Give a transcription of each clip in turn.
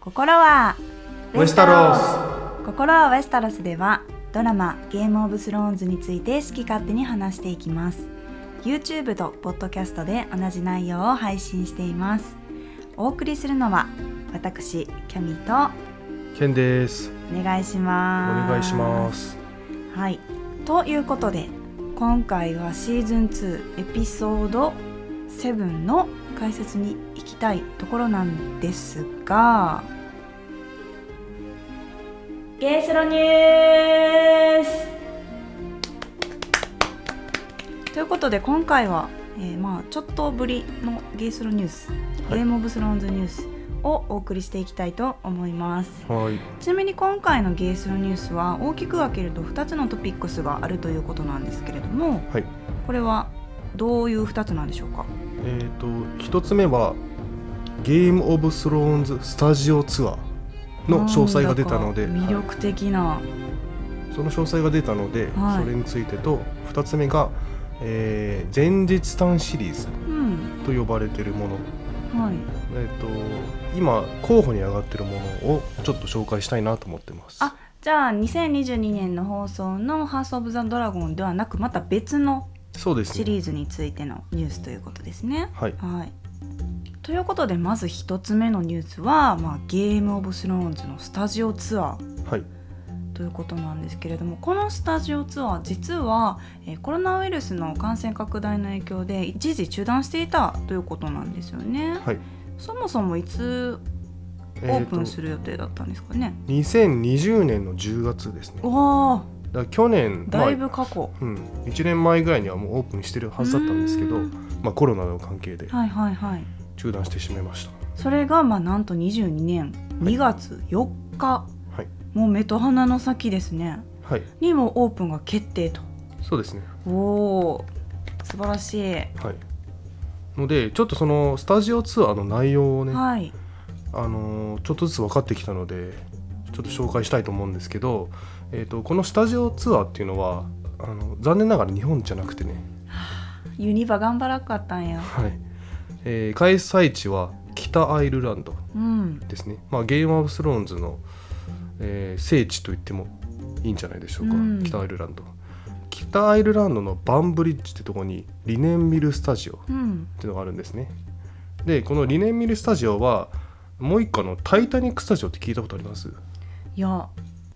心はウェスタロス。心はウェスタロスではドラマゲームオブスローンズについて好き勝手に話していきます。YouTube と Podcast で同じ内容を配信しています。お送りするのは私キャミとケンです。お願いします。お願いします。はい。ということで今回はシーズン2エピソード7の解説に行きたいところなんですが。ゲースロニュース。ということで今回は、えーまあちょっとぶりのゲースロニュース、はい。ゲームオブスローンズニュースをお送りしていきたいと思います。はい。ちなみに今回のゲースロニュースは大きく分けると2つのトピックスがあるということなんですけれどもはい。これはどういう2つなんでしょうか？えっ、と一つ目はゲームオブスローンズスタジオツアーの詳細が出たので魅力的な、はい。その詳細が出たので、はい。それについてと二つ目が、えー前日短シリーズうん。と呼ばれているもの。はい。えっ、と今候補に上がっているものをちょっと紹介したいなと思ってます。あじゃあ2022年の放送の「ハース・オブ・ザ・ドラゴン」ではなくまた別のそうですね。シリーズについてのニュースということですね。はい。はい、ということでまず一つ目のニュースは、まあ、ゲーム・オブ・スローンズのスタジオツアー。はい。ということなんですけれどもこのスタジオツアー実は、えーコロナウイルスの感染拡大の影響で一時中断していたということなんですよね。はい。そもそもいつオープンする予定だったんですかね？えーと2020年の10月ですね。だかおーら去年だいまあぶ過去。うん、1年前ぐらいにはもうオープンしてるはずだったんですけどまあ、コロナの関係ではいはいはい。中断してしまいました。それがまあなんと22年2月4日、はい。もう目と鼻の先ですね。はい。にもオープンが決定と。そうですね。おお素晴らしい、はい。のでちょっとそのスタジオツアーの内容をね、はい。あのーちょっとずつ分かってきたのでちょっと紹介したいと思うんですけど、えー、とこのスタジオツアーっていうのはあの残念ながら日本じゃなくてね、ユニバ頑張らんかったんや。はい。えー開催地は北アイルランドうん。ですね、まあ、ゲームオブスローンズの、えー聖地と言ってもいいんじゃないでしょうか、うん。北アイルランド。北アイルランドのバンブリッジってとこにリネンミルスタジオっうん。ていうのがあるんですね。でこのリネンミルスタジオはもう一個のタイタニックスタジオって聞いたことあります？いや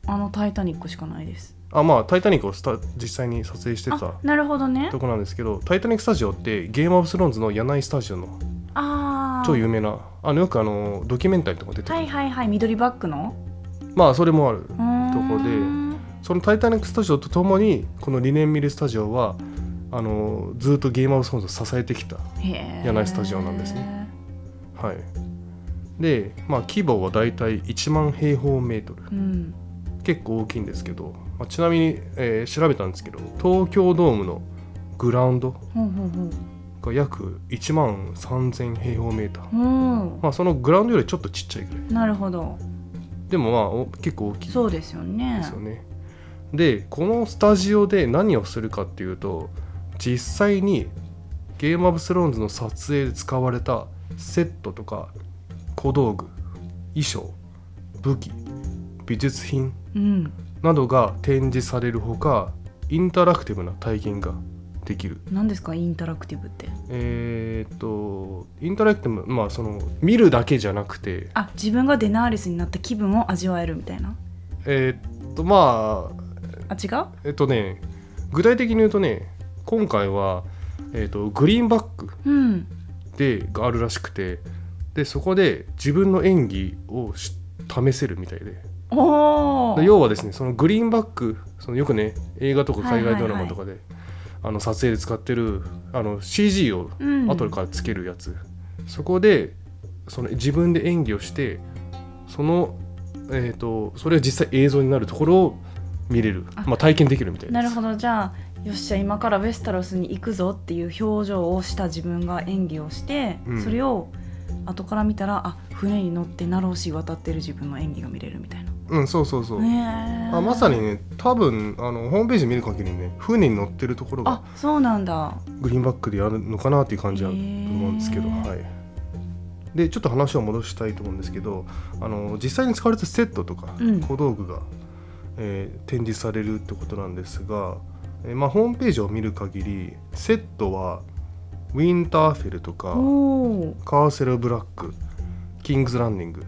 あの「タイタニック」しかないです。あまあタイタニックをスタ実際に撮影してたあなるほどね。とこなんですけどタイタニックスタジオってゲームオブスローンズの柳井スタジオのああ超有名なあのよくあのドキュメンタリーとか出てる、はいはいはい緑バッグの？まあそれもあるとこでそのタイタニックスタジオとともにこのリネンミルスタジオはあのずっとゲームオブスローンズを支えてきた、柳井スタジオなんですね。はい、で、まあ、規模はだいたい1万平方メートル。うん結構大きいんですけど、まあ、ちなみに、えー調べたんですけど東京ドームのグラウンドが約1万3000平方メーター、ほまあ、そのグラウンドよりちょっとちっちゃいぐらい。うなるほど。でもまあお結構大きい。そうですよね。ですよね。でこのスタジオで何をするかっていうと実際にゲームオブスローンズの撮影で使われたセットとか小道具衣装武器美術品うんなどが展示されるほかインタラクティブな体験ができる。何ですかインタラクティブって？えーっとインタラクティブまあその見るだけじゃなくてあ自分がデナーリスになった気分を味わえるみたいな？えーっとまああ違う？えっとね具体的に言うとね今回は、えっとグリーンバックうん。でがあるらしくてでそこで自分の演技をし試せるみたいで要はですねそのグリーンバックそのよくね映画とか海外ドラマとかで、あの撮影で使ってるあの CG をうん。後からつけるやつ、そこでその自分で演技をしてその、えー、とそれが実際映像になるところを見れる。あ。まあ、体験できるみたいなるほど。じゃあよっしゃ今からウェスタロスに行くぞっていう表情をした自分が演技をして、うん。それを後から見たらあ船に乗ってナローシー渡ってる自分の演技が見れるみたいな。うんそうそうそう、あまさにね多分あのホームページ見る限りね船に乗ってるところがあそうなんだ。グリーンバックでやるのかなっていう感じは思うんですけど、はい。でちょっと話を戻したいと思うんですけどあの実際に使われたセットとかうん。小道具が、えー展示されるってことなんですが、えーまあ、ホームページを見る限りセットはウィンターフェルとかカーセルブラックキングズランディング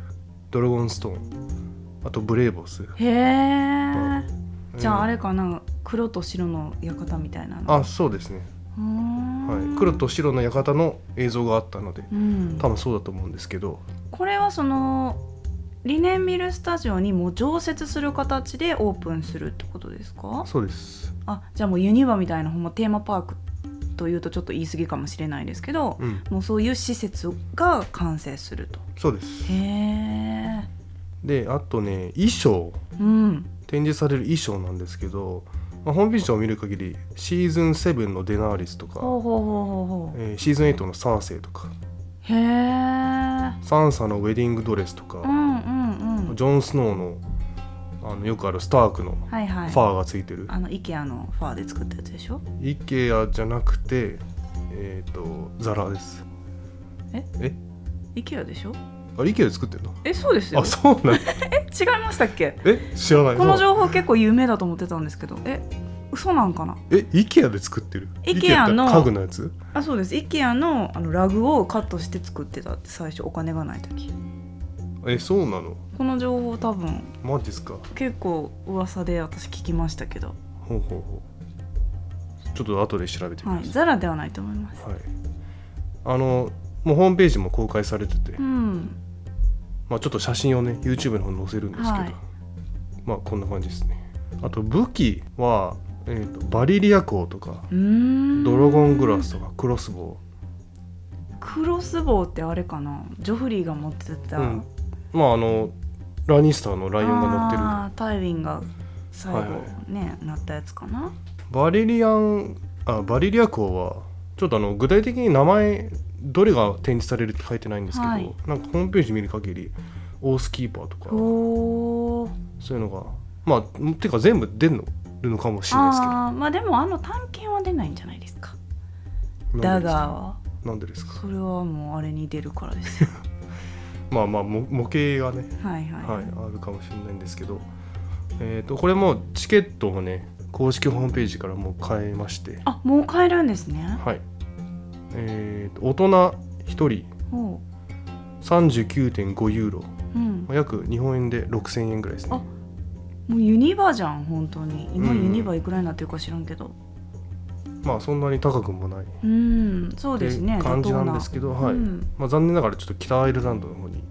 ドラゴンストーンあとブレーボス。へえじゃああれれかな黒と白の館みたいなの。あそうですね、はい、黒と白の館の映像があったのでうん。多分そうだと思うんですけど。これはそのリネンビルスタジオにもう常設する形でオープンするってことですか？そうです。あじゃあもうユニバみたいなほんまテーマパークというとちょっと言い過ぎかもしれないですけど、うん。もうそういう施設が完成すると。そうです。へえであとね衣装。うん。展示される衣装なんですけど、まあ、ホームページを見る限りシーズン7のデナーリスとか、シーズン8のサーセイとかへえサンサのウェディングドレスとか、うんうんうん。ジョン・スノーのあのよくあるスタークのはいはい。ファーがついてる、あの IKEA のファーで作ったやつでしょ？イケアじゃなくてえっ、とザラです。え？え？IKEA でしょ？あれイケアで作ってんの？えそうですよ。あそうなの え違いましたっけ？え知らない。この情報結構有名だと思ってたんですけど。え嘘なんかな？えイケアで作ってる？IKEA の IKEA って家具のやつ？あそうです。IKEA のあのラグをカットして作ってたって最初お金がない時。えそうなの？この情報多分マジっすか？結構噂で私聞きましたけど。ほうほうほう。ちょっと後で調べてみます、はいザラではないと思います。はい、あのもうホームページも公開されてて、うんまあ、ちょっと写真をね YouTube の方に載せるんですけど、はい。まあこんな感じですね。あと武器は、えー、とバリリア鋼とかドラゴングラスとかクロスボクロスボウってあれかな？ジョフリーが持ってた、ウ、うん、まああのラニスターのライオンが乗ってる。あータイウィンが最後はいはね、なったやつかな。バリリアンあバリリア鋼はちょっとあの具体的に名前どれが展示されるって書いてないんですけど、はい。なんかホームページ見る限りオースキーパーとかそういうのがまあてか全部出るのかもしれないですけど。まあでもあの探検は出ないんじゃないですか。ダなんでですか？ガーはなんでですか？それはもうあれに出るからです。よ まあまあ模模型がね、はいはい、はい、あるかもしれないんですけど、えー、とこれもチケットがね公式ホームページからもう買えまして。あもう買えるんですね。はいえー、と大人1人。おう。39.5ユーロ。うん。まあ約日本円で6000円ぐらいですね。あもうユニバじゃん本当に。今うん。ユニバいくらになってるか知らんけど。まあそんなに高くもない。うん。そうですね感じなんですけど、はい。うん。まあ、残念ながらちょっと北アイルランドの方に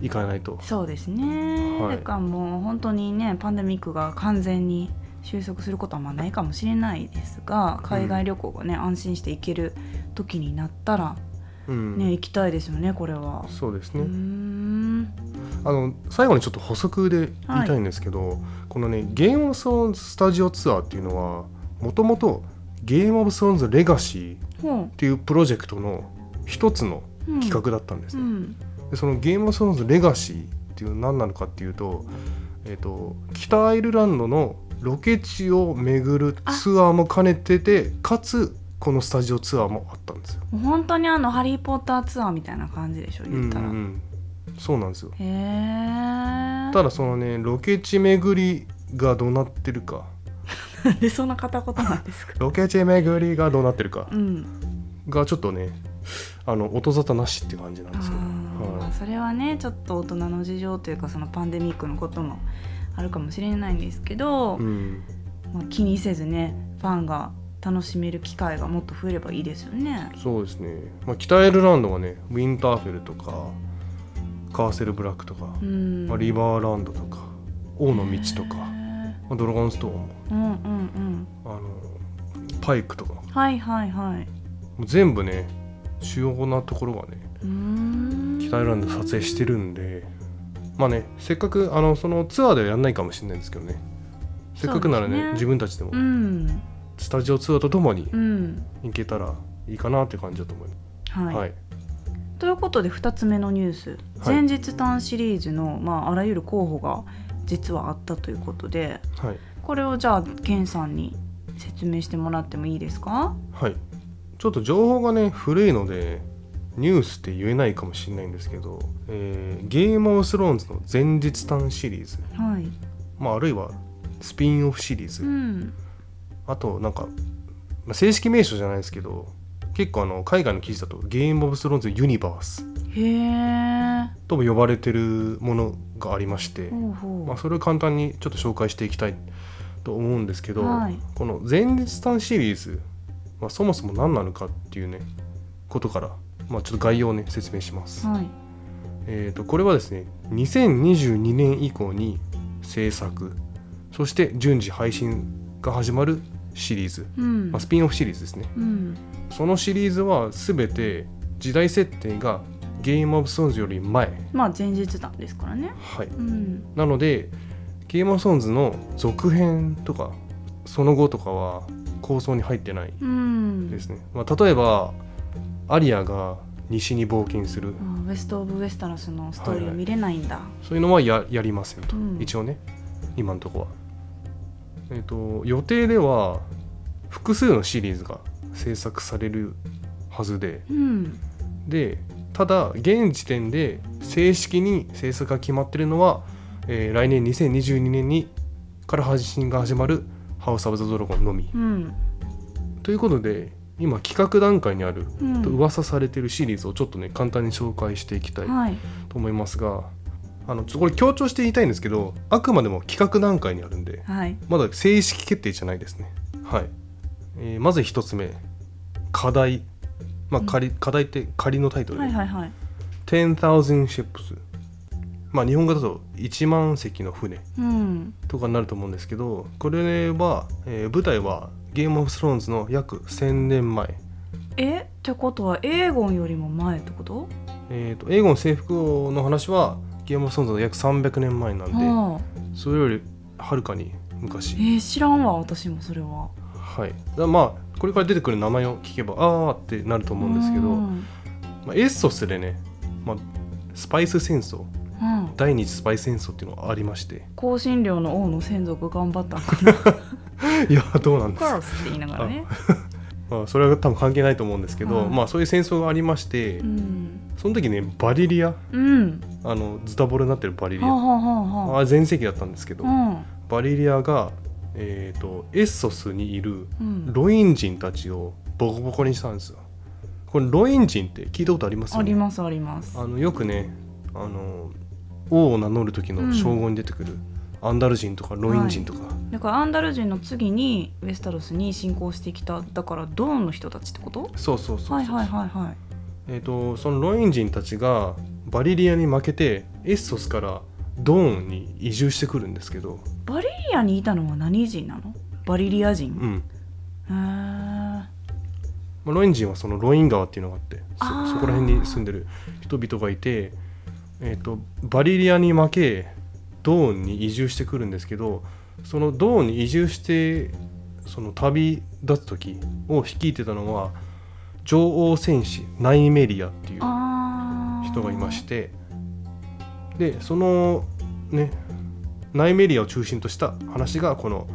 行かないと。そうですね、はい。だからもう本当にねパンデミックが完全に収束することはまあないかもしれないですが海外旅行がね、安心して行ける時になったらうん、ね、行きたいですよねこれは。そうですね、ん。あの最後にちょっと補足で言いたいんですけど、このねゲームオブスローンズスタジオツアーっていうのはもともとゲームオブスローンズレガシーっほていうプロジェクトの一つのう、うん、企画だったんですね、うん。でそのゲームオブスローンズレガシーっていう何なのかっていうと,、えー、と北アイルランドのロケ地を巡るツアーも兼ねててかつこのスタジオツアーもあったんですよ。本当にあの「ハリー・ポッター」ツアーみたいな感じでしょ言ったら。うんうんそうなんですよ。ただそのねロケ地巡りがどうなってるか なんでそんな片言なんですか。ロケ地巡りがどうなってるかうん。がちょっとねあの音沙汰なしって感じなんあですよ、ーはいそれはねちょっと大人の事情というかそのパンデミックのこともあるかもしれないんですけど、うん、まあ、気にせずねファンが楽しめる機会がもっと増えればいいですよね。そうですね、まあ、北アイルランドはねウィンターフェルとかカーセルブラックとか、うん。まあ、リバーランドとか王の道とか、へまあ、ドラゴンストーンもーうんうんうん。あのパイクとかもはいはいはい。う全部ね主要なところがね。北アイルランドで撮影してるんでまあねせっかくあのそのツアーではやんないかもしれないんですけどねせっかくならねね自分たちでもうん。スタジオツアーとともにうん。行けたらいいかなって感じだと思います。はい。はい、ということで2つ目のニュース、はい前日短シリーズの、まあ、あらゆる候補が実はあったということではい、これをじゃあケンさんに説明してもらってもいいですか？はい。ちょっと情報がね古いのでニュースって言えないかもしれないんですけど、えーゲームオブスローンズの前日短シリーズ、はい。まあ、あるいはスピンオフシリーズ、うん。あとなんか、まあ、正式名称じゃないですけど結構あの海外の記事だとゲームオブスロー。ンズユニバースとも呼ばれてるものがありまして、まあ、それを簡単にちょっと紹介していきたいと思うんですけど、はい。この前日短シリーズ、まあ、そもそも何なのかっていうねことから、まあ、ちょっと概要をね説明します。はい。えー、とこれはですね2022年以降に制作そして順次配信が始まるシリーズ、うん。まあ、スピンオフシリーズですね。うん。そのシリーズは全て時代設定がゲームオブスローンズより前。まあ前日談ですからね。はい。うん。なのでゲームオブスローンズの続編とかその後とかは構想に入ってないうん。ですね、まあ、例えばアリアが西に冒険する。あウェスト・オブ・ウェスタラスのストーリはいはい。ーを見れないんだ、そういうのはややりませんと、うん。一応ね今のところは。えっ、と予定では複数のシリーズが制作されるはずで。うん。でただ現時点で正式に制作が決まってるのは、えー来年2022年にから配信が始まる「ハウス・オブ・ザ・ドラゴン」のみ。うん。ということで今企画段階にあるうん。と噂されてるシリーズをちょっとね簡単に紹介していきたいはい。と思いますがあのちょっとこれ強調して言いたいんですけどあくまでも企画段階にあるんではい。まだ正式決定じゃないですね。はい、えーまず一つ目課題。まあ仮、課題って仮のタイトルで、はいはいはい。10,000 ships まあ日本語だと1万隻の船うん。とかになると思うんですけどこれは、えー舞台はゲームオブスローンズの約1000年前。えってことはエーゴンよりも前ってこと？えー、とエーゴン征服王の話はゲームオブスローンズの約300年前なんでああ。それよりはるかに昔。えー、知らんわ私もそれは。はい。だまあこれから出てくる名前を聞けばああってなると思うんですけど、うん。まあ、エッソスでね、まあ、スパイス戦争。うん。第二次スパイス戦争っていうのがありまして。香辛料の王の専属頑張ったのかな いやどうなんです？カラスって言いながらね。まあ、それは多分関係ないと思うんですけど、はいまあそういう戦争がありまして、うん。その時ねバリリアうん。あのズタボロになってるバリリア、はあはあはあはあ。れ全盛期だったんですけど、あバリリアが、えー、とエッソスにいるうん。うんロイン人たちをボコボコにしたんですよ。これロイン人って聞いたことあります？よねありますあります。あのよくねあの王を名乗る時の称号に出てくる、アンダル人とかロイン人とか、だからアンダル人の次にウェスタロスに侵攻してきただからドーンの人たちってこと？そうそうそうはいはいはいはい。えー、とそのロイン人たちがバリリアに負けてエッソスからドーンに移住してくるんですけど、バリリアにいたのは何人なの？バリリア人？うん。まあ、ロイン人はそのロイン川っていうのがあってそそこら辺に住んでる人々がいて、えー、とバリリアに負けドーンに移住してくるんですけどそのドーンに移住してその旅立つ時を率いてたのは女王戦士ナイメリアっていう人がいましてでそのねナイメリアを中心とした話がこの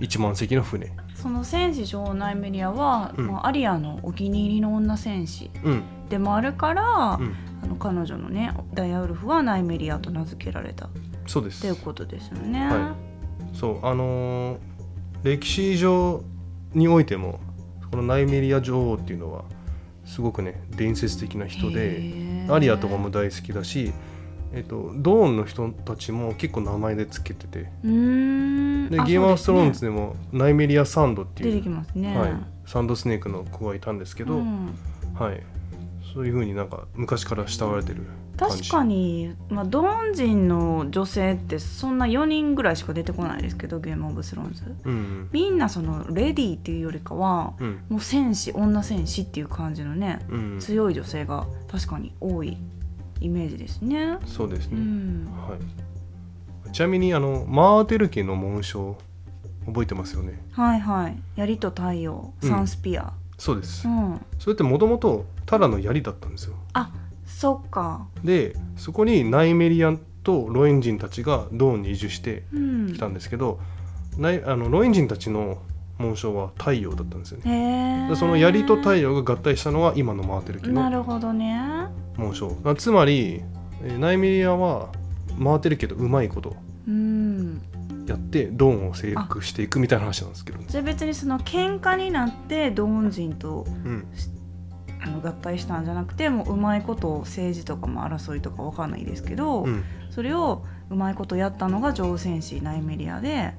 1万隻の船。その戦士女王ナイメリアは、うん。まあ、アリアのお気に入りの女戦士うん。でもあるから、うん。あの彼女のねダイアウルフはナイメリアと名付けられた。っそうです。ていうことですよね。はそうあのー歴史上においてもこのナイメリア女王っていうのはすごくね伝説的な人でアリアとかも大好きだし、えっと、ドーンの人たちも結構名前でつけててでゲームオブスローンズでもナイメリアサンドっていう、きますね。はい、サンドスネークの子がいたんですけど、うん。はい、そういうふうになんか昔から慕われてる感じ確かに、まあ、ドン人の女性ってそんな4人ぐらいしか出てこないですけどゲームオブスローンズ。うんみんなそのレディーっていうよりかはうん。もう戦士女戦士っていう感じのねうん強い女性が確かに多いイメージですね。うそうですね、ん、はい、ちなみにあのマーテル家の紋章覚えてますよね？はいはい。槍と太陽うんサンスピア、そうです、うん。それってもともとただの槍だったんですよ。あそっか。でそこにナイメリアンとロイン人たちがドーンに移住してうん。きたんですけど、ナイあのロイン人たちの紋章は太陽だったんですよね。その槍と太陽が合体したのが今の回ってる木のなるほどね。紋章。あつまり、えーナイメリアは回ってるけどうまいことうん。やってドーンを征服していくみたいな話なんですけど、じゃあ別にその喧嘩になってドーン人とうん、あの合体したんじゃなくてもううまいこと政治とかも争いとかわかんないですけど、うん。それをうまいことやったのが乗船士ナイメリアで。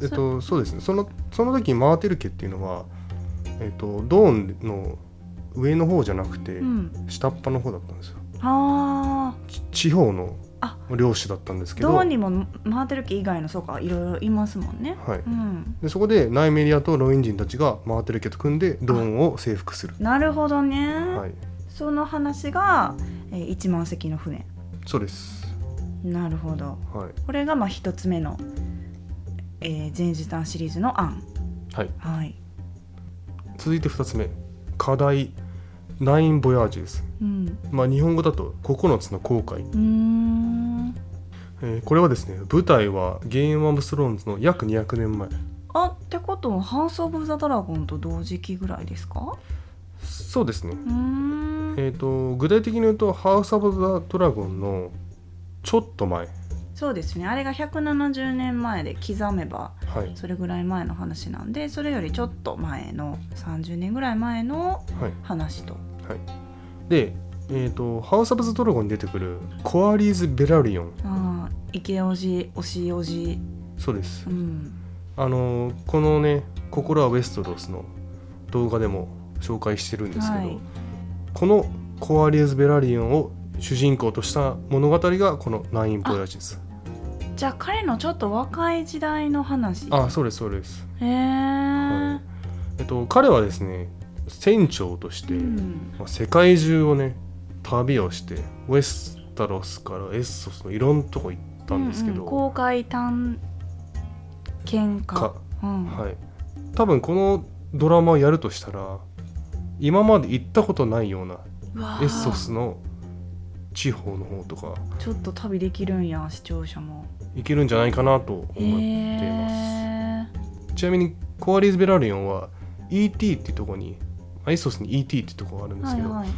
えっとそうですね。そのその時回ってる家っていうのは、えっと、ドーンの上の方じゃなくて、うん。下っ端の方だったんですよ。あち地方のあ領主だったんですけど。ードーンにも回ってる木以外のそうかいろいろいますもんね。はい、うん。でそこでナイメリアとロイン人たちが回ってる家と組んでドーンを征服する。なるほどね、はい。その話が、えー、1万隻の船。そうです。なるほど。はい。これがまあ一つ目の、えー、前日談シリーズの案。はい。はい。続いて2つ目。課題ナインボヤージュです。うん。まあ日本語だと9つの航海、えーこれはですね舞台はゲームオブスローンズの約200年前。あってことはハウス・オブ・ザ・ドラゴンと同時期ぐらいですか？そうですね。えー、と具体的に言うと「ハウス・オブ・ザ・ドラゴン」のちょっと前、そうですね。あれが170年前で刻めばはい。それぐらい前の話なんでそれよりちょっと前の30年ぐらい前のはい話とで、えーと「ハウス・オブ・ザ・ドラゴン」に出てくるコアリーズ・ベラリオンああ池おじ。推しおじそうです。うん。あのーこのね「心はウェストロス」の動画でも紹介してるんですけど、はい。このコアリーズ・ベラリオンを主人公とした物語がこの「ナイン・ボヤージです。じゃあ彼のちょっと若い時代の話。あそうですそうです、へえ、はい。えっと、彼はですね船長として、うん。まあ、世界中をね旅をしてウェスタロスからエッソスのいろんなとこ行ったんですけど、うんうん。公開探検家。かうん。はい。多分このドラマをやるとしたら今まで行ったことないようなエッソスの地方の方とかちょっと旅できるんや視聴者も。行けるんじゃないかなと思っています、へえちなみにコアリーズ・ベラリオンは ET っていうところにアイソスに ET ってところがあるんですけど、はいはい。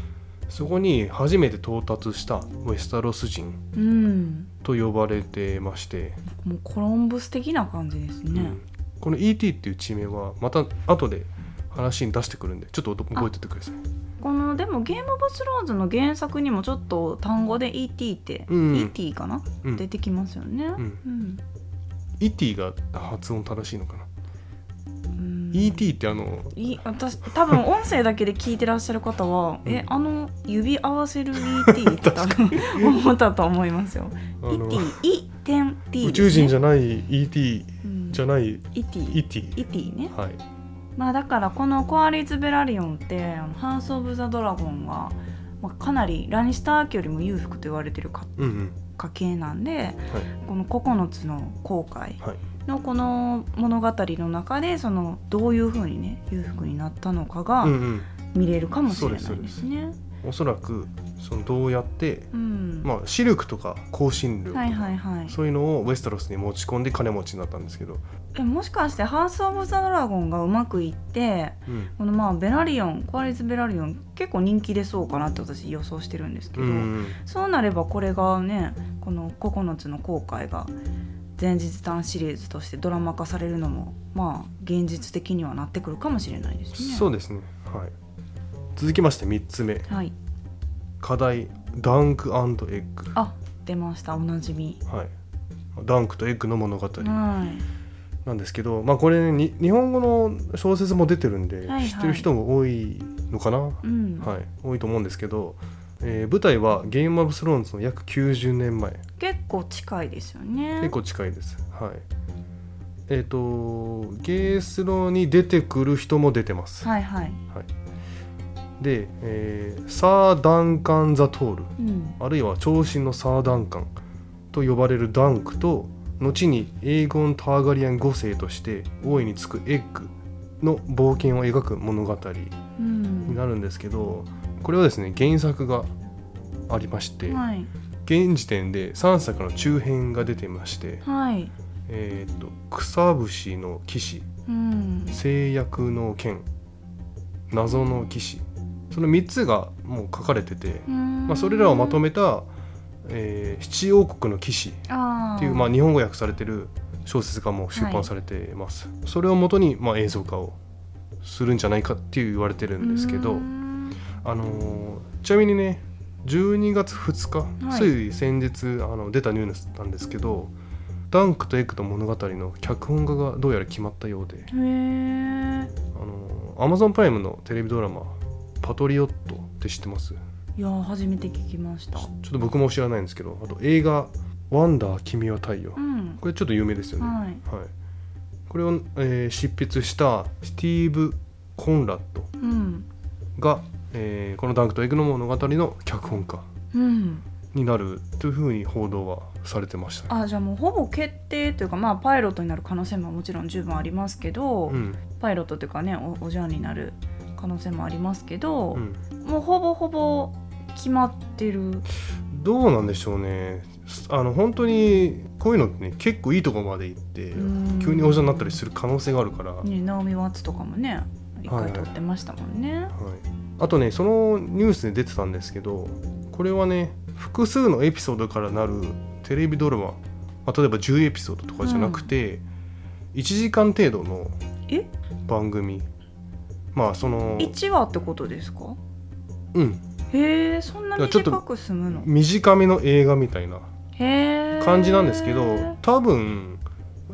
そこに初めて到達したウェスタロス人うん。と呼ばれてまして、もうコロンブス的な感じですね、うん。この ET っていう地名はまた後で話に出してくるんでちょっと覚えててください。このでもゲームオブスローンズの原作にもちょっと単語で ET って、うん。ET かな、うん。出てきますよね、ん。うん、ET が発音正しいのかな、うん ET ってあのい私多分音声だけで聞いてらっしゃる方は、うん。えあの指合わせる ET って多分 思ったと思いますよ。ET、E 点 T 宇宙人じゃ、ゃない ET うん。じゃない ET。ET ET ね。はい。まあだからこのコアリーズ・ベラリオンってハウス・オブ・ザ・ドラゴンが、まあ、かなりラニスター家よりも裕福と言われてる家うんうん。家系なんではい。この9つの航海はいのこの物語の中でそのどういうふうにね裕福になったのかが見れるかもしれないですね。おそらくそのどうやって、うん。まあ、シルクとか香辛料とか、はいはいはい。そういうのをウェスタロスに持ち込んで金持ちになったんですけど、えもしかしてハウス・オブ・ザ・ドラゴンがうまくいってうん。このまあベラリオンコアリズ・ベラリオン結構人気出そうかなって私予想してるんですけど、うんそうなればこれがねこの9つの航海が前日談シリーズとしてドラマ化されるのもまあ現実的にはなってくるかもしれないですね。そうですね。はい。続きまして3つ目。はい、課題ダンクエッグあ出ました。おなじみ。はい。ダンクとエッグの物語。はい。なんですけど、まあこれ、ね、に日本語の小説も出てるんで、はいはい。知ってる人も多いのかな、はうん。い、多いと思うんですけど、えー舞台はゲームオブスローンズの約90年前。結構近いですよね。結構近いです。はい。えっ、とゲースロに出てくる人も出てます、はいはい。で、えーサー・ダンカン・ザ・トール。うん。あるいは長身のサー・ダンカンと呼ばれるダンクと後にエーゴン・ターガリアン5世として王位につくエッグの冒険を描く物語うん。になるんですけどこれはですね原作がありまして、はい。現時点で3作の中編が出てまして、はい。えー、と草節の騎士うん。制約の剣謎の騎士その3つがもう書かれてて、まあ、それらをまとめた「えー七王国の騎士」あっていう、まあ、日本語訳されてる小説がもう出版されてます、それをもとに、まあ、映像化をするんじゃないかっていう言われてるんですけど、あのーちなみにね12月2日、はい。つい先日あの出たニュースなんですけどダンクとエッグと物語の脚本家がどうやら決まったようでへえあのアマゾンプライムのテレビドラマ「パトリオット」って知ってます？いや初めて聞きました。ちょっと僕も知らないんですけどあと映画「ワンダー君は太陽」うん。これちょっと有名ですよね、はい。はい、これを、えー執筆したスティーブ・コンラッドうん。が、えーこの「ダンクとエッグの物語」の脚本家うん。になるというふうに報道はされてました、あじゃあもうほぼ決定というかまあパイロットになる可能性ももちろん十分ありますけど、うん。パイロットというかねおおじゃんになる可能性もありますけどう、ん、もうほぼほぼ決まってる。どうなんでしょうね。あの本当にこういうのってね結構いいところまで行ってうん。急におじゃんになったりする可能性があるから、ねナオミ・ワッツとかもね一はいはい。回撮ってましたもんね、はい、あとねそのニュースで出てたんですけどこれはね複数のエピソードからなるテレビドラマ、まあ、例えば10エピソードとかじゃなくて、1時間程度のえ？番組。まあその1話ってことですか？うん。へえそんな短く済むの？短めの映画みたいな感じなんですけど多分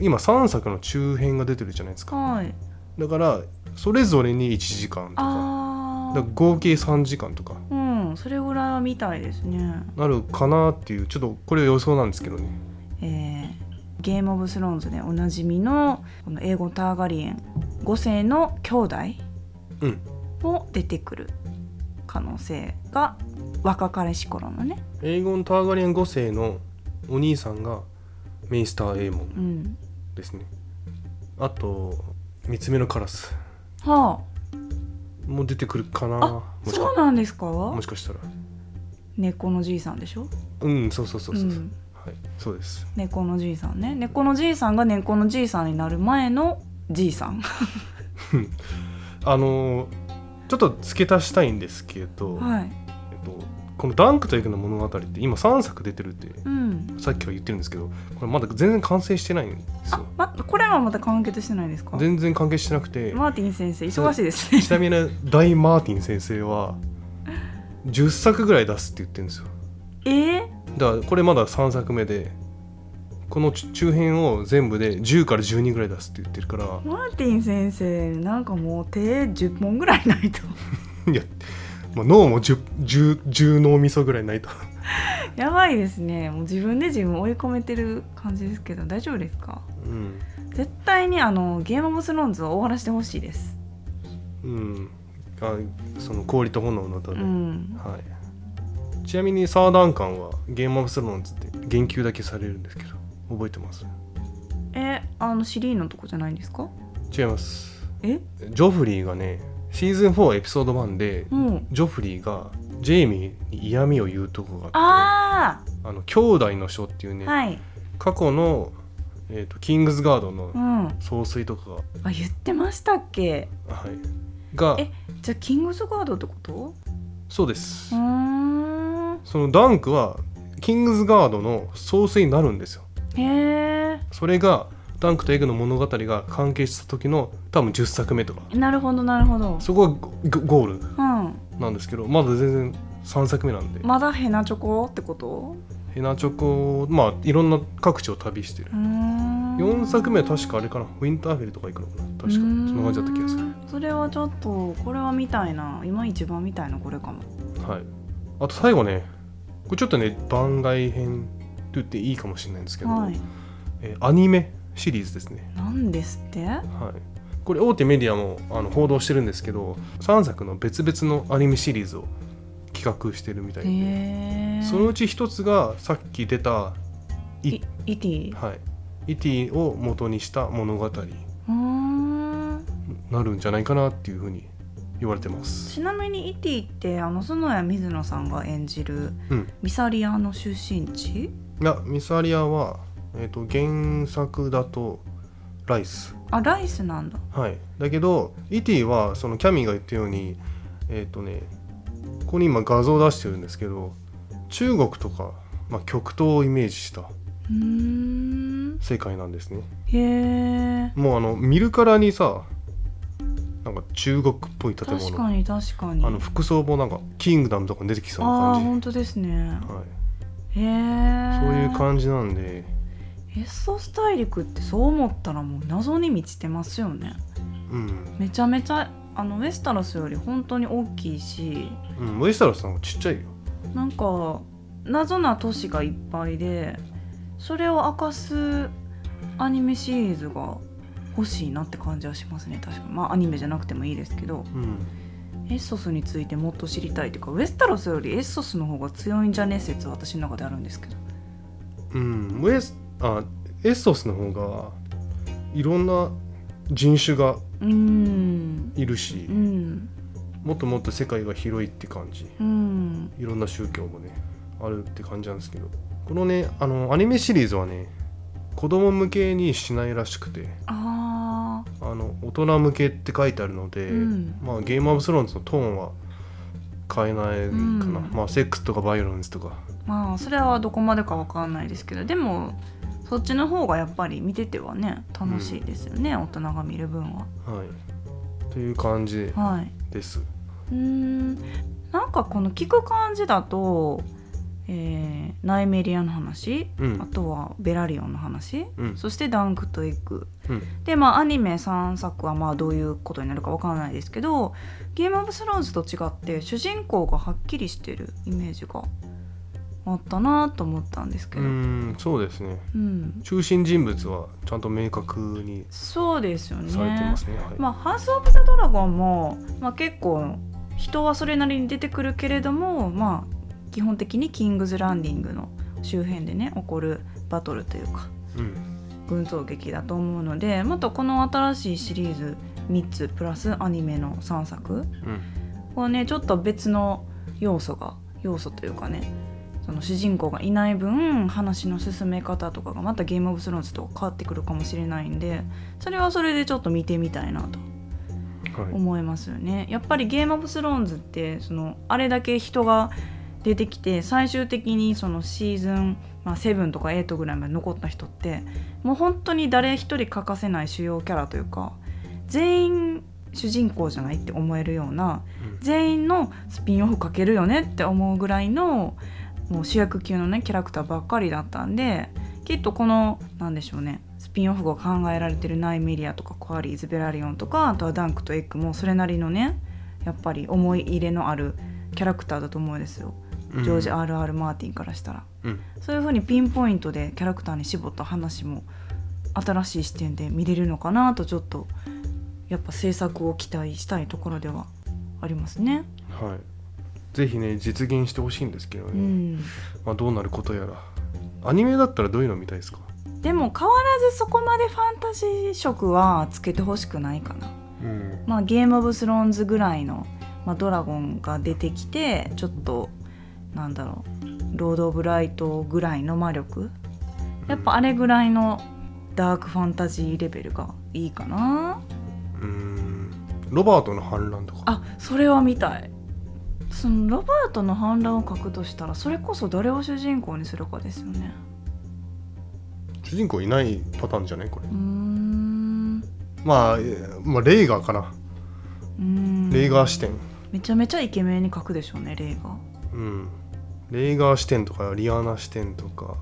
今3作の中編が出てるじゃないですか。はい。だからそれぞれに1時間とか。あだ合計3時間とか。あうんそれぐらいは見たいですね。なるかなっていうちょっとこれは予想なんですけどね。えーゲームオブスローンズでおなじみのこの英語ターガリエン5世の兄弟うん。も出てくる可能性が若かりし頃のね、エーゴン・ターガリアン5世のお兄さんがメイスター・エーモンうん、ですね。あと三つ目のカラス。はも出てくるかな。そうなんですか？もしかしたら。猫のじいさんでしょ？うんそうそうそうそう、ん、はいそうです。猫のじいさんね。猫のじいさんが猫のじいさんになる前のじいさん。あのーちょっと付け足したいんですけど、はい。えっと、この「ダンクとエグの物語」って今3作出てるってうん。さっきから言ってるんですけどこれまだ全然完成してないんですあよまこれはまた完結してないですか？全然関係してなくて。マーティン先生忙しいですね。ちなみに大マーティン先生は10作ぐらい出すって言ってるんですよ。えー、だからこれまだ3作目でこの中編を全部で10から12ぐらい出すって言ってるから。マーティン先生なんかもう手10本ぐらいないと。いや、まあ、脳も 10, 10, 10脳みそぐらいないと。やばいですね。もう自分で自分を追い込めてる感じですけど大丈夫ですか？うん。絶対にあのゲームオブスローンズを終わらせてほしいです。うん。あその氷と炎の歌うで、ん。はい、ちなみにサーダンカンはゲームオブスローンズって言及だけされるんですけど覚えてます？えあのシリーのとこじゃないんですか？違います。え？ジョフリーがねシーズン4エピソード1でうん。ジョフリーがジェイミーに嫌味を言うとこがあってああの兄弟の書っていうね、あはい。過去の、えー、とキングズガードのうん。総帥とかあ言ってましたっけ？が,、はい、がえじゃあキングズガードってこと？そうです。そのダンクはキングズガードの総帥になるんですよ。へえそれがダンクとエグの物語が関係した時の多分10作目とか。なるほどなるほど。そこがゴゴールうん。なんですけどまだ全然3作目なんで。まだヘナチョコってこと？ヘナチョコまあいろんな各地を旅してる。うーん。4作目は確かあれかな。ウィンターフェルとか行くのかな。確かそんな感じだった気がする。それはちょっとこれは見たいな。今一番見たいのこれかも。はい。あと最後ねこれちょっとね番外編と言っていいかもしれないんですけど、はい。えーアニメシリーズですね。なんですって？はい。これ大手メディアもあの報道してるんですけど3作の別々のアニメシリーズを企画してるみたいで、そのうち一つがさっき出たイイイティはい、イティを元にした物語。なるんじゃないかなっていうふうに言われてます。ちなみにイティってあの園谷水野さんが演じるうん、ミサリアの出身地？いやミサリアは、えー、と原作だとライス。あライスなんだ。はい。だけどイティはそのキャミーが言ったようにえっ、とねここに今画像を出してるんですけど中国とか、まあ、極東をイメージした世界なんですね。へえ。もうあの見るからにさなんか中国っぽい建物。確かに確かに。あの服装もなんかキングダムとかに出てきそうなああ感じ本当ですね。はい、へえ。そういう感じなんでエッソス大陸ってそう思ったらもう謎に満ちてますよね。うん、めちゃめちゃあのウェスタロスより本当に大きいし。うん、ウェスタロスさんはちっちゃいよ。なんか謎な都市がいっぱいでそれを明かすアニメシリーズが欲しいなって感じはしますね。確かに。まあアニメじゃなくてもいいですけど。うん。エッソスについてもっと知りたいというかウェスタロスよりエッソスの方が強いんじゃね？説は私の中であるんですけど。うん、ウェスあエッソスの方がいろんな人種がいるしう、ん。もっともっと世界が広いって感じ。うん。いろんな宗教もねあるって感じなんですけど。このねあのアニメシリーズはね子供向けにしないらしくて。ああの大人向けって書いてあるので、うん。まあゲームオブスローンズのトーンは変えないかな、うん。まあセックスとかバイオレンスとか。ーまあそれはどこまでかわかんないですけどでもそっちの方がやっぱり見ててはね楽しいですよね、大人が見る分は。はい。という感じはい。です。うーん。なんかこの聞く感じだと、えーナイメリアの話、うん。あとはベラリオンの話、うん。そしてダンクとエッグ。うん。でまあアニメ3作はまあどういうことになるかわからないですけどゲームオブスローンズと違って主人公がはっきりしてるイメージがあったなと思ったんですけうど、んそうですね。うん。中心人物はちゃんと明確にそうですよね。されてますね。はい。まあ、ハウス・オブ・ザ・ドラゴンも、まあ、結構人はそれなりに出てくるけれども、まあ、基本的にキングズ・ランディングの周辺でね起こるバトルというかうん。群像劇だと思うのでまたこの新しいシリーズ3つプラスアニメの3作うん。はねちょっと別の要素が要素というかねその主人公がいない分話の進め方とかがまたゲームオブスローンズと変わってくるかもしれないんでそれはそれでちょっと見てみたいなとはい思いますよね。やっぱりゲームオブスローンズってそのあれだけ人が出てきて最終的にそのシーズン、まあ、7とか8ぐらいまで残った人ってもう本当に誰一人欠かせない主要キャラというか全員主人公じゃないって思えるようなうん全員のスピンオフかけるよねって思うぐらいのもう主役級のねキャラクターばっかりだったんできっとこのなんでしょうねスピンオフが考えられてるナイメリアとかコアリーズ・ベラリオンとかあとはダンクとエッグもそれなりのねやっぱり思い入れのあるキャラクターだと思うんですようんジョージ・ R.R. マーティンからしたら、うんそういう風にピンポイントでキャラクターに絞った話も新しい視点で見れるのかなとちょっとやっぱ制作を期待したいところではありますね。はいぜひね実現してほしいんですけどね、うん。まあ、どうなることやら。アニメだったらどういうの見たいですか？でも変わらずそこまでファンタジー色はつけてほしくないかな。うん。まあゲームオブスローンズぐらいの、まあ、ドラゴンが出てきてちょっとなんだろうロード・オブ・ライトぐらいの魔力。やっぱあれぐらいのダークファンタジーレベルがいいかな。うん。ロバートの反乱とか。あそれは見たいそのロバートの反乱を書くとしたらそれこそ誰を主人公にするかですよね。主人公いないパターンじゃない？これ。うーん。まあ、えーまあレイガーかな、うーん。レイガー視点。めちゃめちゃイケメンに書くでしょうねレイがうん。レイガー視点とかリアナ視点とか。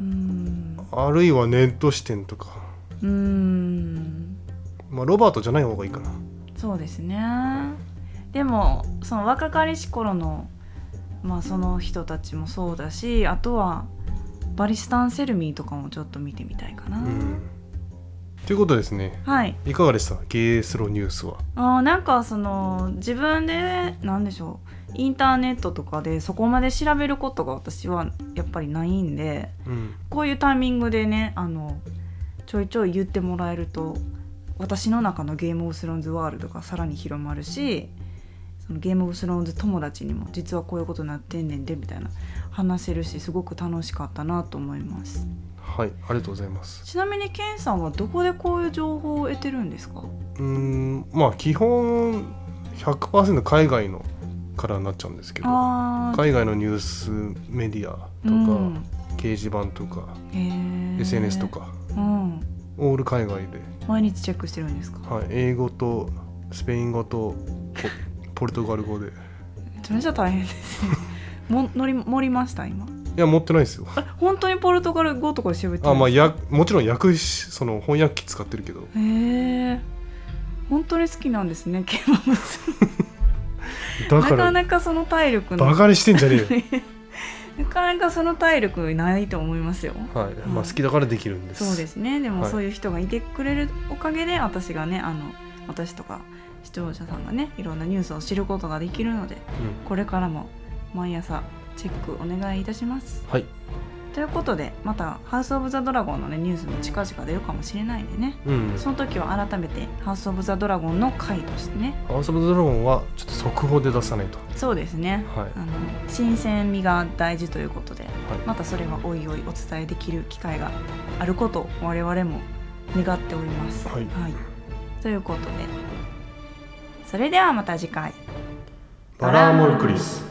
うーん。あるいはネット視点とか。うーん。まあロバートじゃない方がいいかな。そうですねでもその若かりし頃のまあその人たちもそうだしあとはバリスタン・セルミーとかもちょっと見てみたいかな、うん。ということですね。はい。いかがでした？ゲースロニュースは。あーなんかその自分でなんでしょう。インターネットとかでそこまで調べることが私はやっぱりないんでうん。こういうタイミングでねあのちょいちょい言ってもらえると私の中のゲームオブスローンズワールドがさらに広まるしそのゲームオブスローンズ友達にも実はこういうことになってんねんでみたいな話せるしすごく楽しかったなと思います。はいありがとうございます。ちなみにケンさんはどこでこういう情報を得てるんですか？うーんまあ基本100%海外のからになっちゃうんですけど海外のニュースメディアとか、うん。掲示板とか SNS とかうん。オール海外で、毎日チェックしてるんですか？はい、英語とスペイン語とポポルトガル語で。いめちゃめちゃ大変ですね。も乗り盛りました今？や持ってないですよ。あ本当にポルトガル語とかで喋ってるあまあやもちろん訳しその翻訳機使ってるけど。へえ本当に好きなんですねケバブスなかだからなかその体力の。バカにしてんじゃねえよ。なかなかその体力ないと思いますよ。はい、まあ好きだからできるんです。そうですね。でもはい。そういう人がいてくれるおかげで私がねあの私とか視聴者さんがねいろんなニュースを知ることができるのでうん。これからも毎朝チェックお願いいたします。はい。ということでまた「ハウス・オブ・ザ・ドラゴン」のねニュースも近々出るかもしれないんでね。うん。その時は改めて「ハウス・オブ・ザ・ドラゴン」の回としてね。ハウス・オブ・ドラゴンはちょっと速報で出さないと。そうですね。はい。あの新鮮味が大事ということではい。またそれはおいおいお伝えできる機会があることを我々も願っております。はい。ということでそれではまた次回。バラーモルクリス